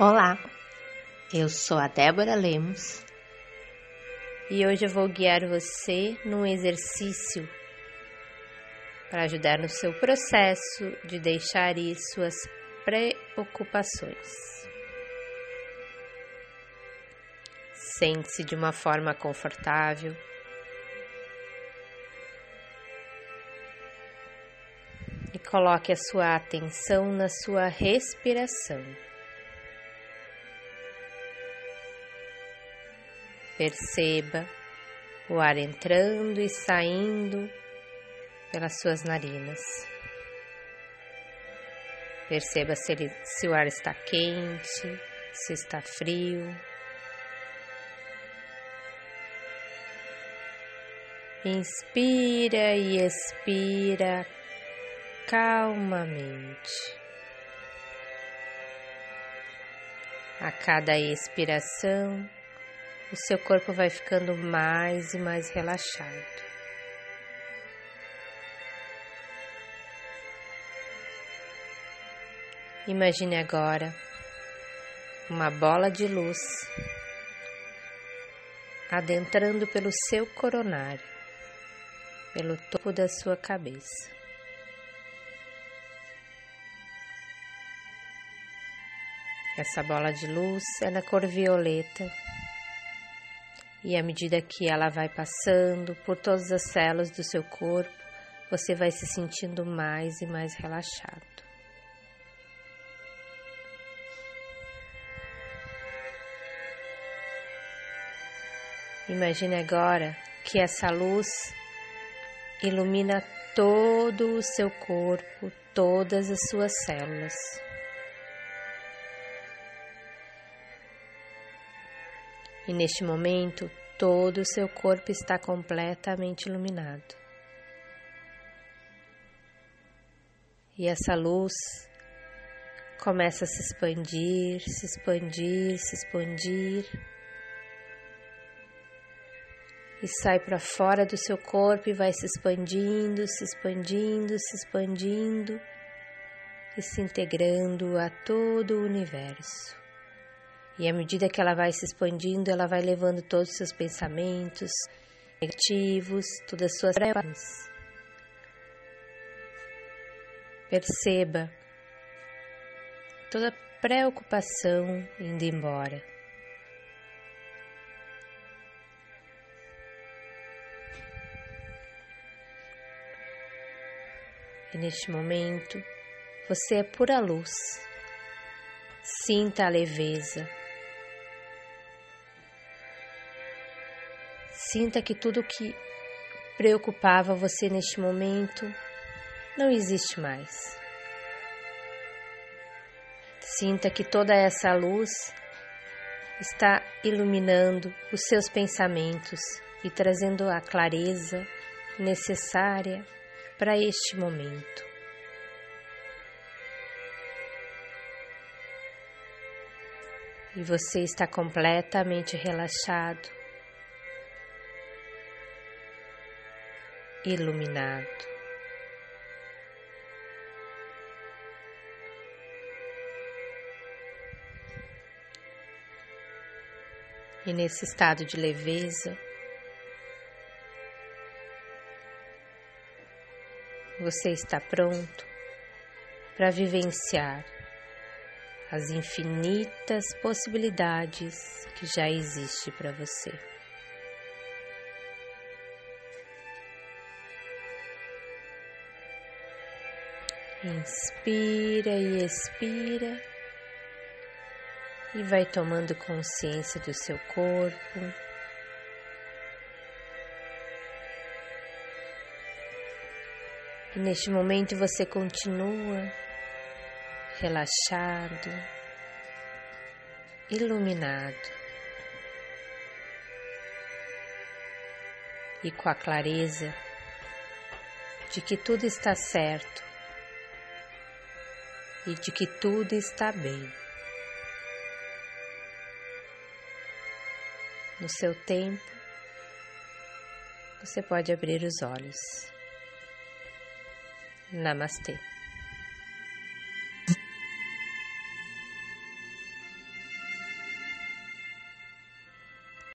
Olá, eu sou a Débora Lemos e hoje eu vou guiar você num exercício para ajudar no seu processo de deixar ir suas preocupações. Sente-se de uma forma confortável. E coloque a sua atenção na sua respiração. Perceba o ar entrando e saindo pelas suas narinas. Perceba se, ele, se o ar está quente, se está frio. Inspira e expira calmamente. A cada expiração, o seu corpo vai ficando mais e mais relaxado. Imagine agora uma bola de luz adentrando pelo seu coronário, pelo topo da sua cabeça. Essa bola de luz é na cor violeta e à medida que ela vai passando por todas as células do seu corpo, você vai se sentindo mais e mais relaxado. Imagine agora que essa luz ilumina todo o seu corpo, todas as suas células. E neste momento, todo o seu corpo está completamente iluminado. E essa luz começa a se expandir, se expandir, se expandir. E sai para fora do seu corpo e vai se expandindo, se expandindo, se expandindo e se integrando a todo o universo. E à medida que ela vai se expandindo, ela vai levando todos os seus pensamentos negativos, todas as suas preocupações. Perceba toda preocupação indo embora. E neste momento, você é pura luz. Sinta a leveza, Sinta que tudo que preocupava você neste momento não existe mais. Sinta que toda essa luz está iluminando os seus pensamentos e trazendo a clareza necessária para este momento. E você está completamente relaxado iluminado. E nesse estado de leveza, você está pronto para vivenciar as infinitas possibilidades que já existem para você. Inspira e expira. E vai tomando consciência do seu corpo. E neste momento você continua relaxado, iluminado. E com a clareza de que tudo está certo e de que tudo está bem. No seu tempo, você pode abrir os olhos. Namastê.